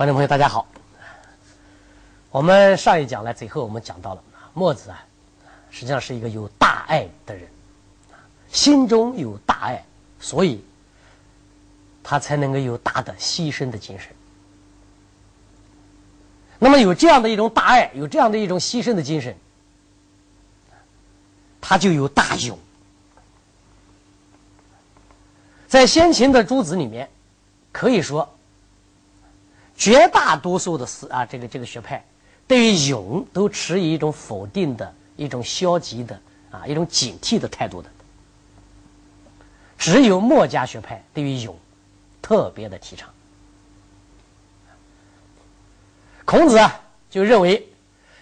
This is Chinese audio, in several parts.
观众朋友，大家好。我们上一讲呢，最后我们讲到了墨子啊，实际上是一个有大爱的人，心中有大爱，所以他才能够有大的牺牲的精神。那么有这样的一种大爱，有这样的一种牺牲的精神，他就有大勇。在先秦的诸子里面，可以说，绝大多数的思啊，这个这个学派对于勇都持以一种否定的、一种消极的啊、一种警惕的态度的。只有墨家学派对于勇特别的提倡。孔子啊，就认为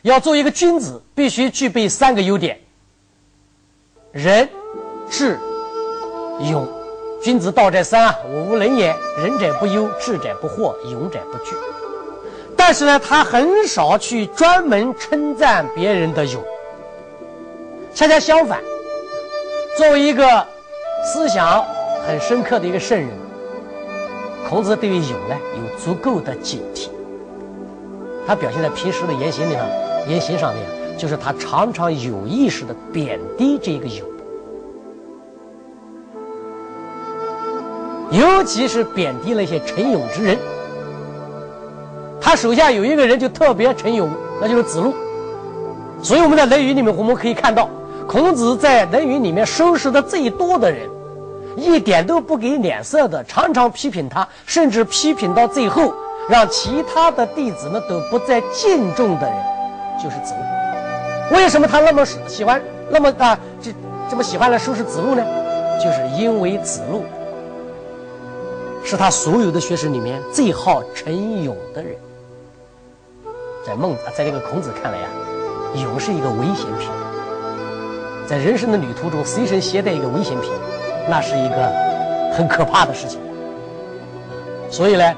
要做一个君子，必须具备三个优点：仁、智、勇。君子道在三啊，我无能也。仁者不忧，智者不惑，勇者不惧。但是呢，他很少去专门称赞别人的勇。恰恰相反，作为一个思想很深刻的一个圣人，孔子对于勇呢有足够的警惕。他表现在平时的言行里呢，言行上面，就是他常常有意识的贬低这个勇。尤其是贬低了一些陈勇之人，他手下有一个人就特别陈勇，那就是子路。所以我们在《论语》里面，我们可以看到，孔子在《论语》里面收拾的最多的人，一点都不给脸色的，常常批评他，甚至批评到最后，让其他的弟子们都不再敬重的人，就是子路。为什么他那么喜欢，那么啊，这这么喜欢来收拾子路呢？就是因为子路。是他所有的学生里面最好陈勇的人，在孟子，在这个孔子看来呀，勇是一个危险品，在人生的旅途中随身携带一个危险品，那是一个很可怕的事情。所以呢，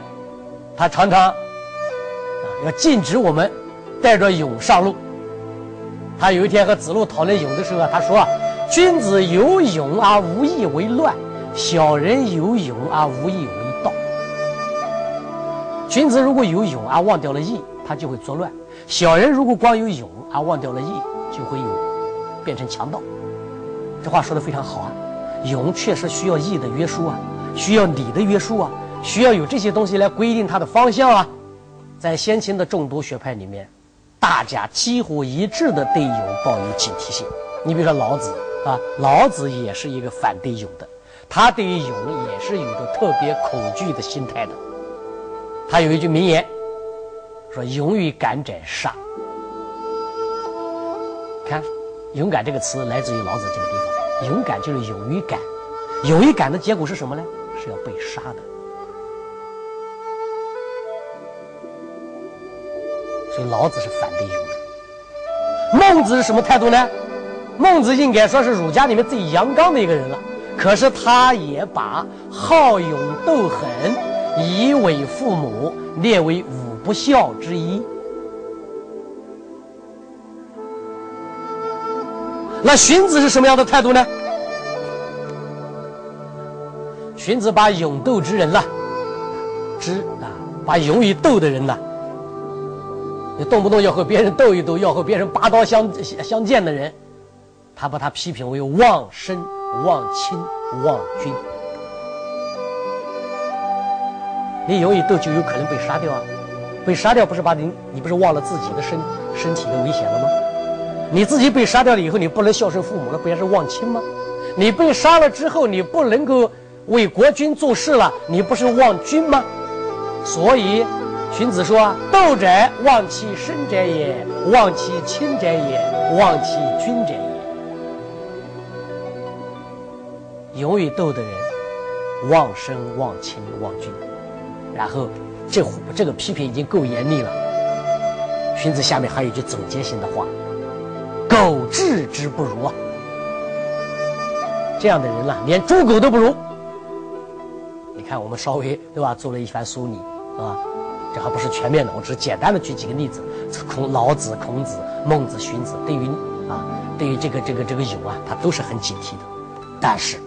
他常常要禁止我们带着勇上路。他有一天和子路讨论勇的时候，他说：“君子有勇而无义为乱，小人有勇而无义为。”君子如果有勇而忘掉了义，他就会作乱；小人如果光有勇而忘掉了义，就会有变成强盗。这话说的非常好啊！勇确实需要义的约束啊，需要礼的约束啊，需要有这些东西来规定它的方向啊。在先秦的众多学派里面，大家几乎一致的对勇抱有警惕性。你比如说老子啊，老子也是一个反对勇的，他对于勇也是有着特别恐惧的心态的。他有一句名言，说“勇于敢者杀”。看，“勇敢”这个词来自于老子这个地方。勇敢就是勇于敢，勇于敢的结果是什么呢？是要被杀的。所以老子是反对勇的。孟子是什么态度呢？孟子应该说是儒家里面最阳刚的一个人了，可是他也把好勇斗狠。以为父母列为五不孝之一。那荀子是什么样的态度呢？荀子把勇斗之人呐，之啊，把勇于斗的人呐，你动不动要和别人斗一斗，要和别人拔刀相相见的人，他把他批评为忘身、忘亲、忘君。你勇于斗，就有可能被杀掉啊！被杀掉不是把你，你不是忘了自己的身身体的危险了吗？你自己被杀掉了以后，你不能孝顺父母了，不也是忘亲吗？你被杀了之后，你不能够为国君做事了，你不是忘君吗？所以，荀子说：“斗者，忘其身者也；忘其亲者也；忘其君者也。”勇于斗的人，忘身、忘亲、忘君。然后，这这个批评已经够严厉了。荀子下面还有一句总结性的话：“狗彘之不如啊！”这样的人呢，连猪狗都不如。你看，我们稍微对吧，做了一番梳理，啊，这还不是全面的，我只是简单的举几个例子。孔老子、孔子、孟子、荀子，对于啊，对于这个这个这个有啊，他都是很警惕的。但是，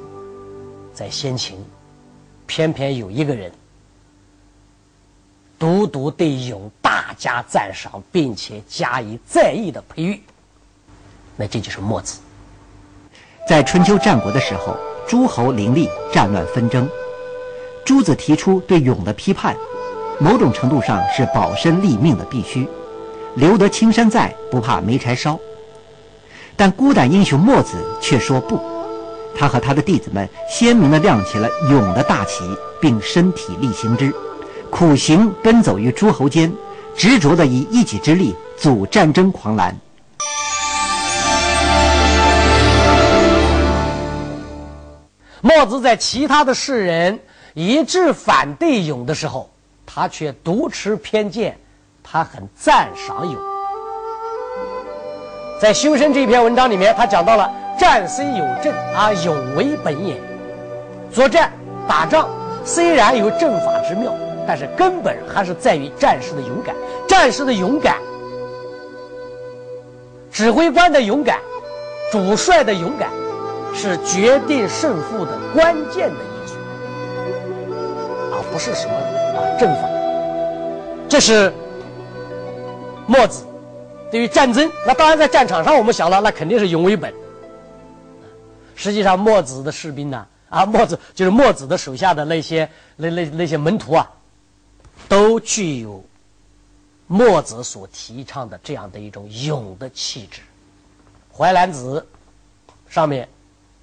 在先秦，偏偏有一个人。独独对勇大加赞赏，并且加以在意的培育。那这就是墨子。在春秋战国的时候，诸侯林立，战乱纷争。朱子提出对勇的批判，某种程度上是保身立命的必须，留得青山在，不怕没柴烧。但孤胆英雄墨子却说不，他和他的弟子们鲜明地亮起了勇的大旗，并身体力行之，苦行奔走于诸侯间，执着地以一己之力阻战争狂澜。墨子在其他的世人一致反对勇的时候，他却独持偏见，他很赞赏勇。在《修身》这篇文章里面，他讲到了“战虽有阵，啊，勇为本也”。作战打仗虽然有阵法之妙，但是根本还是在于战士的勇敢。战士的勇敢，指挥官的勇敢，主帅的勇敢。是决定胜负的关键的因素，而不是什么啊阵法。这是墨子对于战争，那当然在战场上，我们想了，那肯定是勇为本。实际上，墨子的士兵呢，啊，墨子就是墨子的手下的那些那那那些门徒啊，都具有墨子所提倡的这样的一种勇的气质。《淮南子》上面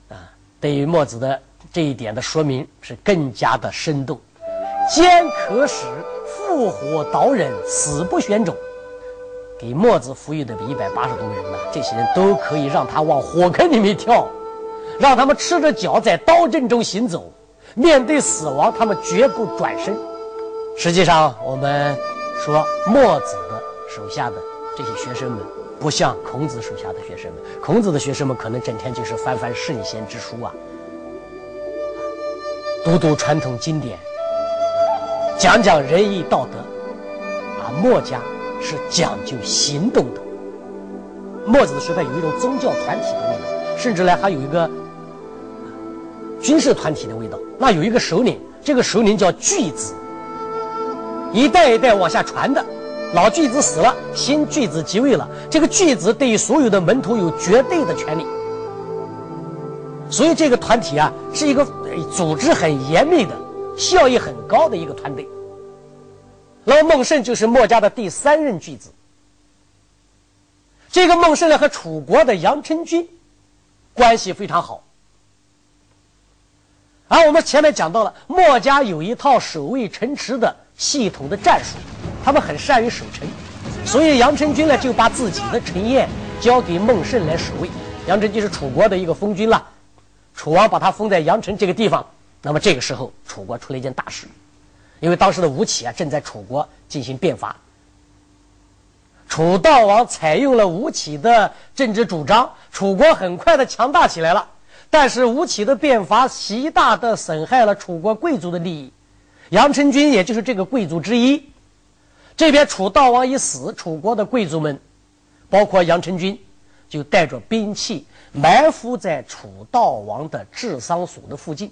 啊。对于墨子的这一点的说明是更加的生动。坚可使，复活导人，死不选种。给墨子服役的一百八十多个人呢，这些人都可以让他往火坑里面跳，让他们赤着脚在刀阵中行走，面对死亡，他们绝不转身。实际上，我们说墨子的手下的这些学生们。不像孔子手下的学生们，孔子的学生们可能整天就是翻翻圣贤之书啊，读读传统经典，讲讲仁义道德，啊，墨家是讲究行动的。墨子的时代有一种宗教团体的味道，甚至呢还有一个军事团体的味道。那有一个首领，这个首领叫巨子，一代一代往下传的。老巨子死了，新巨子即位了。这个巨子对于所有的门徒有绝对的权利，所以这个团体啊是一个组织很严密的、效益很高的一个团队。那么孟胜就是墨家的第三任巨子。这个孟胜呢和楚国的杨成军关系非常好，而我们前面讲到了墨家有一套守卫城池的系统的战术。他们很善于守城，所以杨成军呢就把自己的城宴交给孟胜来守卫。杨成军是楚国的一个封君了，楚王把他封在阳城这个地方。那么这个时候，楚国出了一件大事，因为当时的吴起啊正在楚国进行变法。楚悼王采用了吴起的政治主张，楚国很快的强大起来了。但是吴起的变法极大的损害了楚国贵族的利益，杨成军也就是这个贵族之一。这边楚悼王一死，楚国的贵族们，包括杨成军，就带着兵器埋伏在楚悼王的治丧所的附近，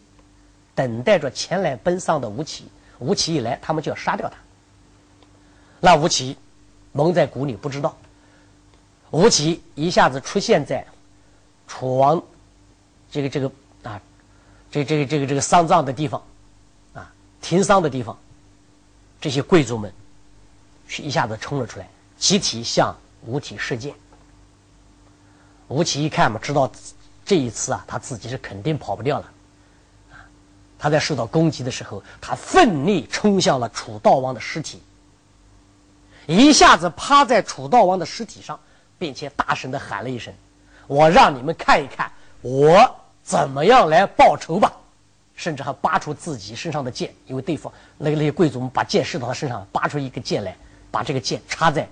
等待着前来奔丧的吴起。吴起一来，他们就要杀掉他。那吴起蒙在鼓里，不知道。吴起一下子出现在楚王这个这个啊，这这个这个这个丧葬的地方，停丧的地方，这些贵族们。是一下子冲了出来，集体向吴起射箭。吴起一看嘛，知道这一次啊，他自己是肯定跑不掉了。他在受到攻击的时候，他奋力冲向了楚悼王的尸体，一下子趴在楚悼王的尸体上，并且大声的喊了一声：“我让你们看一看，我怎么样来报仇吧！”甚至还拔出自己身上的剑，因为对方那个那些贵族们把剑射到他身上，拔出一个剑来。把这个剑插在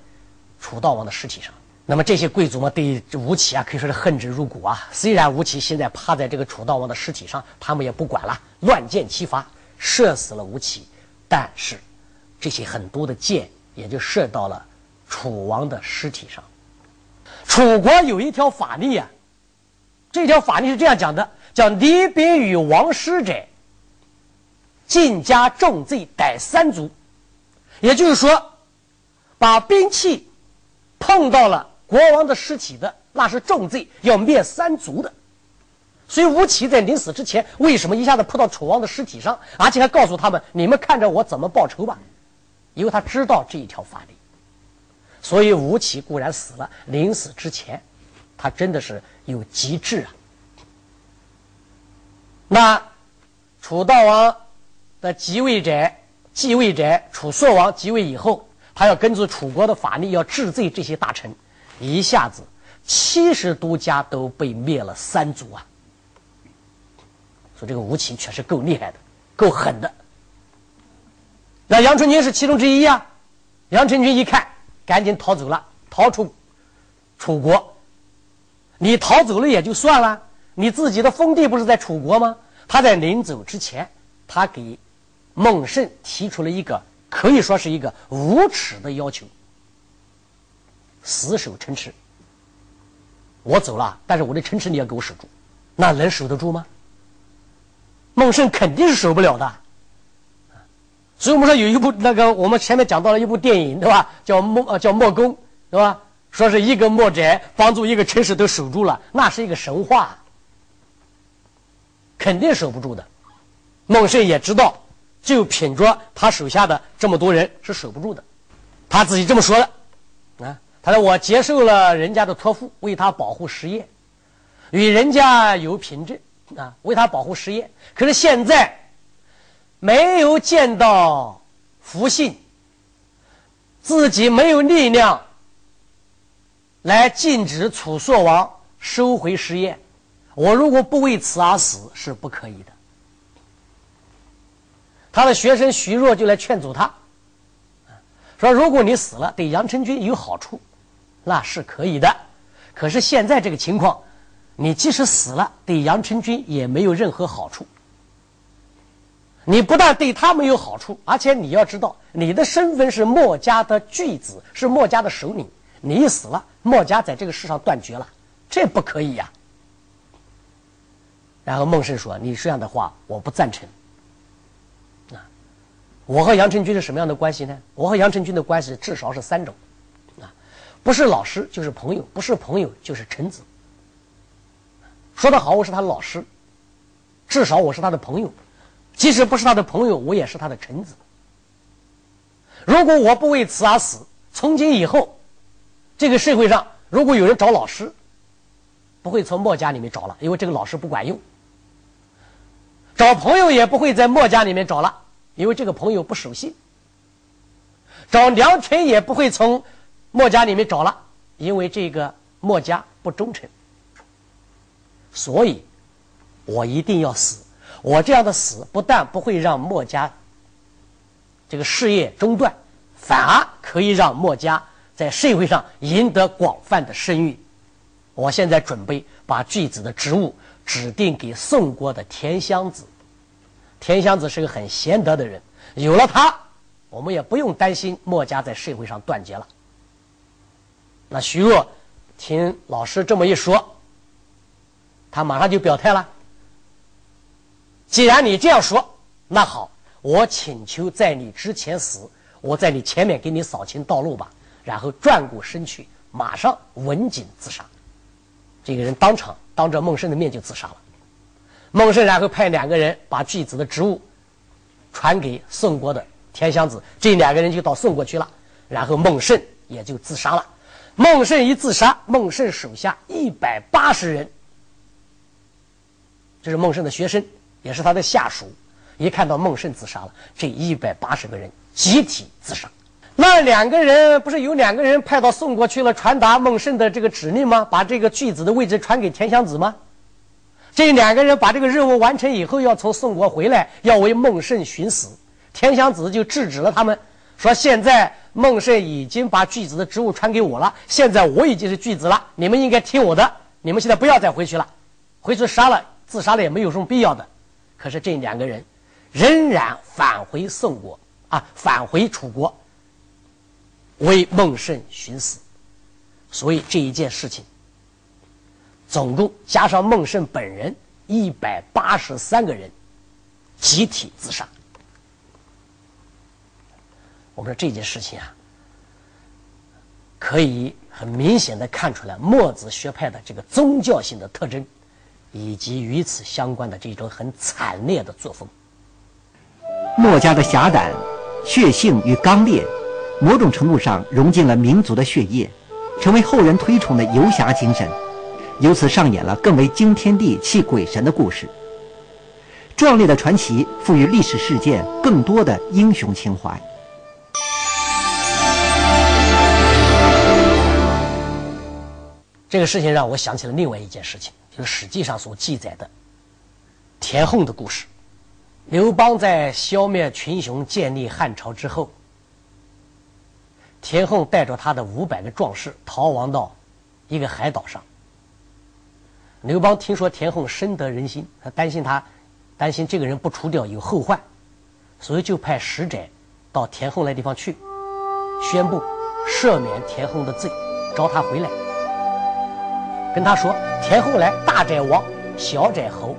楚悼王的尸体上，那么这些贵族们，对吴起啊，可以说是恨之入骨啊。虽然吴起现在趴在这个楚悼王的尸体上，他们也不管了，乱箭齐发，射死了吴起。但是这些很多的箭也就射到了楚王的尸体上。楚国有一条法律啊，这条法律是这样讲的：叫离别与王师者，尽加重罪，逮三族。也就是说，把兵器碰到了国王的尸体的，那是重罪，要灭三族的。所以吴起在临死之前，为什么一下子扑到楚王的尸体上，而且还告诉他们：“你们看着我怎么报仇吧？”因为他知道这一条法律。所以吴起固然死了，临死之前，他真的是有极致啊。那楚悼王的即位者，继位者楚朔王即位以后，他要根据楚国的法律，要治罪这些大臣，一下子七十多家都被灭了三族啊。说这个吴起确实够厉害的，够狠的。那杨春军是其中之一啊。杨春军一看，赶紧逃走了，逃出楚国。你逃走了也就算了，你自己的封地不是在楚国吗？他在临走之前，他给孟慎提出了一个可以说是一个无耻的要求：死守城池。我走了，但是我的城池你要给我守住，那能守得住吗？孟胜肯定是守不了的，所以我们说有一部那个我们前面讲到了一部电影，对吧？叫莫呃叫莫公，对吧？说是一个墨宅帮助一个城市都守住了，那是一个神话，肯定守不住的。孟慎也知道，就凭着他手下的这么多人是守不住的，他自己这么说的啊。他说：“我接受了人家的托付，为他保护实业，与人家有凭证。”啊，为他保护实业，可是现在没有见到福信，自己没有力量来禁止楚朔王收回实业。我如果不为此而死，是不可以的。他的学生徐若就来劝阻他，说：“如果你死了，对杨成军有好处，那是可以的。可是现在这个情况。”你即使死了，对杨成军也没有任何好处。你不但对他没有好处，而且你要知道，你的身份是墨家的巨子，是墨家的首领。你一死了，墨家在这个世上断绝了，这不可以呀。然后孟慎说：“你这样的话，我不赞成。啊，我和杨成军是什么样的关系呢？我和杨成军的关系至少是三种，啊，不是老师就是朋友，不是朋友就是臣子。”说得好，我是他的老师，至少我是他的朋友，即使不是他的朋友，我也是他的臣子。如果我不为此而死，从今以后，这个社会上如果有人找老师，不会从墨家里面找了，因为这个老师不管用；找朋友也不会在墨家里面找了，因为这个朋友不守信；找良臣也不会从墨家里面找了，因为这个墨家不忠诚。所以，我一定要死。我这样的死，不但不会让墨家这个事业中断，反而可以让墨家在社会上赢得广泛的声誉。我现在准备把巨子的职务指定给宋国的田襄子。田襄子是个很贤德的人，有了他，我们也不用担心墨家在社会上断绝了。那徐若听老师这么一说。他马上就表态了。既然你这样说，那好，我请求在你之前死，我在你前面给你扫清道路吧。然后转过身去，马上刎颈自杀。这个人当场当着孟慎的面就自杀了。孟慎然后派两个人把巨子的职务传给宋国的田襄子，这两个人就到宋国去了。然后孟慎也就自杀了。孟慎一自杀，孟慎手下一百八十人。这是孟慎的学生，也是他的下属。一看到孟慎自杀了，这一百八十个人集体自杀。那两个人不是有两个人派到宋国去了，传达孟胜的这个指令吗？把这个巨子的位置传给田襄子吗？这两个人把这个任务完成以后，要从宋国回来，要为孟胜寻死。田襄子就制止了他们，说：“现在孟胜已经把巨子的职务传给我了，现在我已经是巨子了，你们应该听我的。你们现在不要再回去了，回去杀了。”自杀了也没有什么必要的，可是这两个人仍然返回宋国啊，返回楚国为孟慎寻死，所以这一件事情总共加上孟慎本人一百八十三个人集体自杀。我们说这件事情啊，可以很明显的看出来墨子学派的这个宗教性的特征，以及与此相关的这种很惨烈的作风。墨家的侠胆、血性与刚烈，某种程度上融进了民族的血液，成为后人推崇的游侠精神，由此上演了更为惊天地泣鬼神的故事。壮烈的传奇赋予历史事件更多的英雄情怀。这个事情让我想起了另外一件事情，就是《史记》上所记载的田横的故事。刘邦在消灭群雄、建立汉朝之后，田横带着他的五百个壮士逃亡到一个海岛上。刘邦听说田横深得人心，他担心他，担心这个人不除掉有后患，所以就派使者到田横那地方去，宣布赦免田横的罪，召他回来。跟他说：“田后来，大者亡，小者侯，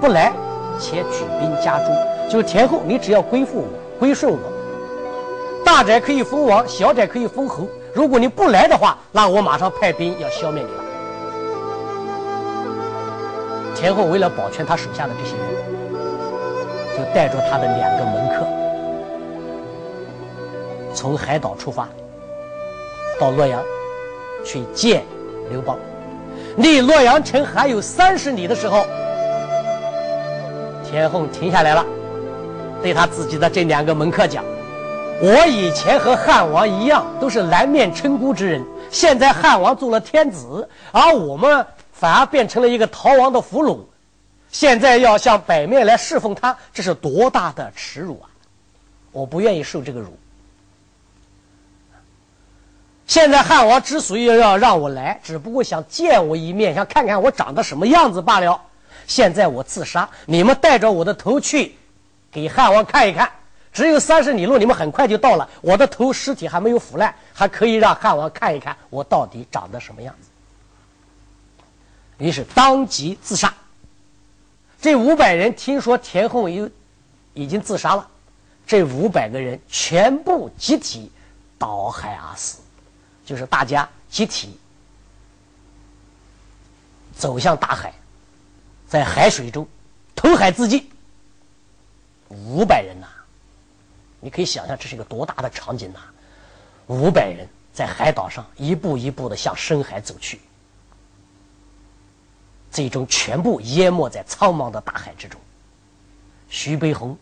不来，且举兵加诛。就是田后，你只要归附我，归顺我，大宅可以封王，小宅可以封侯。如果你不来的话，那我马上派兵要消灭你了。”田后为了保全他手下的这些人，就带着他的两个门客，从海岛出发，到洛阳去见刘邦。离洛阳城还有三十里的时候，田后停下来了，对他自己的这两个门客讲：“我以前和汉王一样，都是南面称孤之人。现在汉王做了天子，而我们反而变成了一个逃亡的俘虏。现在要向北面来侍奉他，这是多大的耻辱啊！我不愿意受这个辱。”现在汉王之所以要让我来，只不过想见我一面，想看看我长得什么样子罢了。现在我自杀，你们带着我的头去，给汉王看一看。只有三十里路，你们很快就到了。我的头尸体还没有腐烂，还可以让汉王看一看我到底长得什么样子。于是当即自杀。这五百人听说田横有已经自杀了，这五百个人全部集体倒海而死。就是大家集体走向大海，在海水中投海自尽。五百人呐，你可以想象这是一个多大的场景呐！五百人在海岛上一步一步的向深海走去，最终全部淹没在苍茫的大海之中。徐悲鸿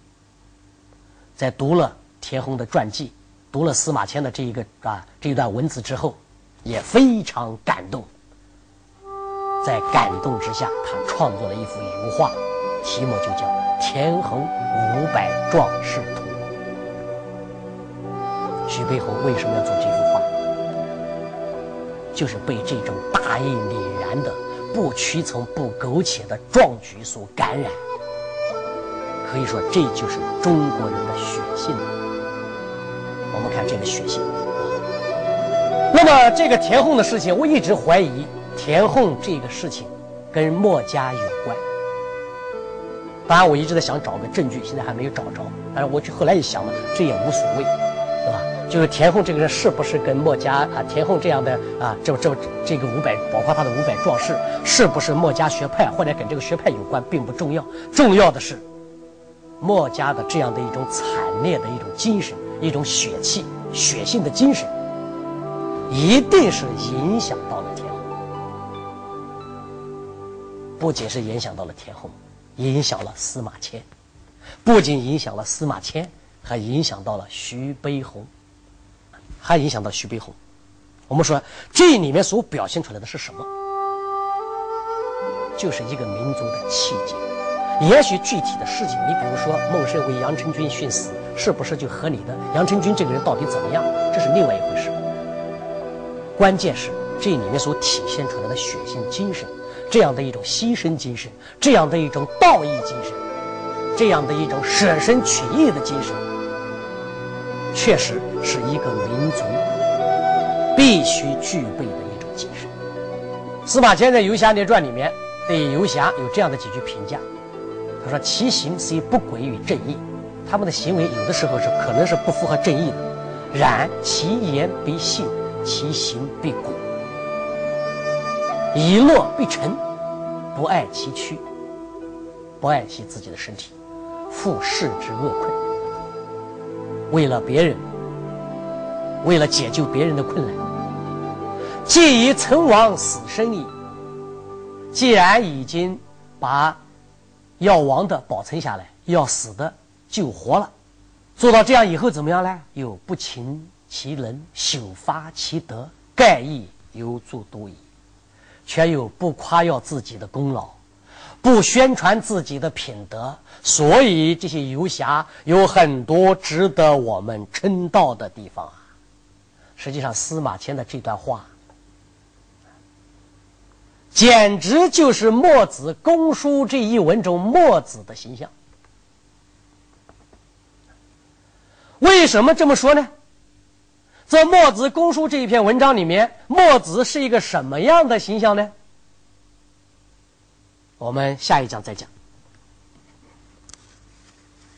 在读了田横的传记。读了司马迁的这一个啊这一段文字之后，也非常感动。在感动之下，他创作了一幅油画，题目就叫《田横五百壮士图》。徐悲鸿为什么要做这幅画？就是被这种大义凛然的、不屈从、不苟且的壮举所感染。可以说，这就是中国人的血性。我们看这个血性。那么这个田横的事情，我一直怀疑田横这个事情跟墨家有关。当然，我一直在想找个证据，现在还没有找着。但是我就后来一想呢，这也无所谓，就是田横这个人是不是跟墨家啊，田横这样的啊，这这这个五百，包括他的五百壮士，是不是墨家学派或者跟这个学派有关，并不重要。重要的是，墨家的这样的一种惨烈的一种精神。一种血气、血性的精神，一定是影响到了田横。不仅是影响到了田横，影响了司马迁，不仅影响了司马迁，还影响到了徐悲鸿，还影响到徐悲鸿。我们说这里面所表现出来的是什么？就是一个民族的气节。也许具体的事情，你比如说孟胜为杨成军殉死。是不是就合理的？杨成军这个人到底怎么样？这是另外一回事。关键是这里面所体现出来的血性精神，这样的一种牺牲精神，这样的一种道义精神，这样的一种舍身取义的精神，确实是一个民族必须具备的一种精神。司马迁在《游侠列传》里面对游侠有这样的几句评价，他说：“其行虽不轨于正义。”他们的行为有的时候是可能是不符合正义的，然其言必信，其行必果。以诺必成，不爱其躯，不爱惜自己的身体，负世之恶困。为了别人，为了解救别人的困难，既已存亡死生矣。既然已经把要亡的保存下来，要死的救活了，做到这样以后怎么样呢？又不勤其能，朽发其德，盖亦有诸多矣。却又不夸耀自己的功劳，不宣传自己的品德，所以这些游侠有很多值得我们称道的地方啊。实际上，司马迁的这段话，简直就是墨子公书这一文中墨子的形象。为什么这么说呢？在墨子公书这一篇文章里面，墨子是一个什么样的形象呢？我们下一章再讲。